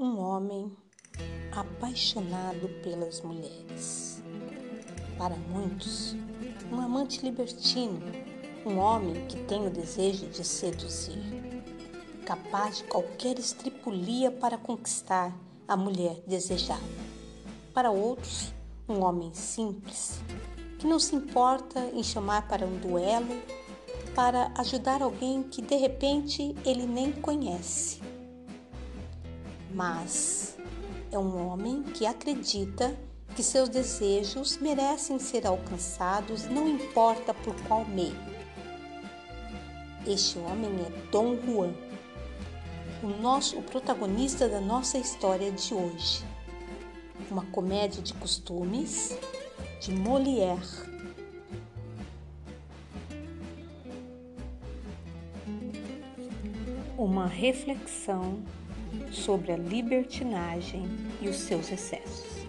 um homem apaixonado pelas mulheres. Para muitos, um amante libertino, um homem que tem o desejo de seduzir, capaz de qualquer estripulia para conquistar a mulher desejada. Para outros, um homem simples, que não se importa em chamar para um duelo para ajudar alguém que de repente ele nem conhece mas é um homem que acredita que seus desejos merecem ser alcançados, não importa por qual meio. Este homem é Dom Juan, o nosso o protagonista da nossa história de hoje. Uma comédia de costumes de Molière. Uma reflexão sobre a libertinagem e os seus excessos.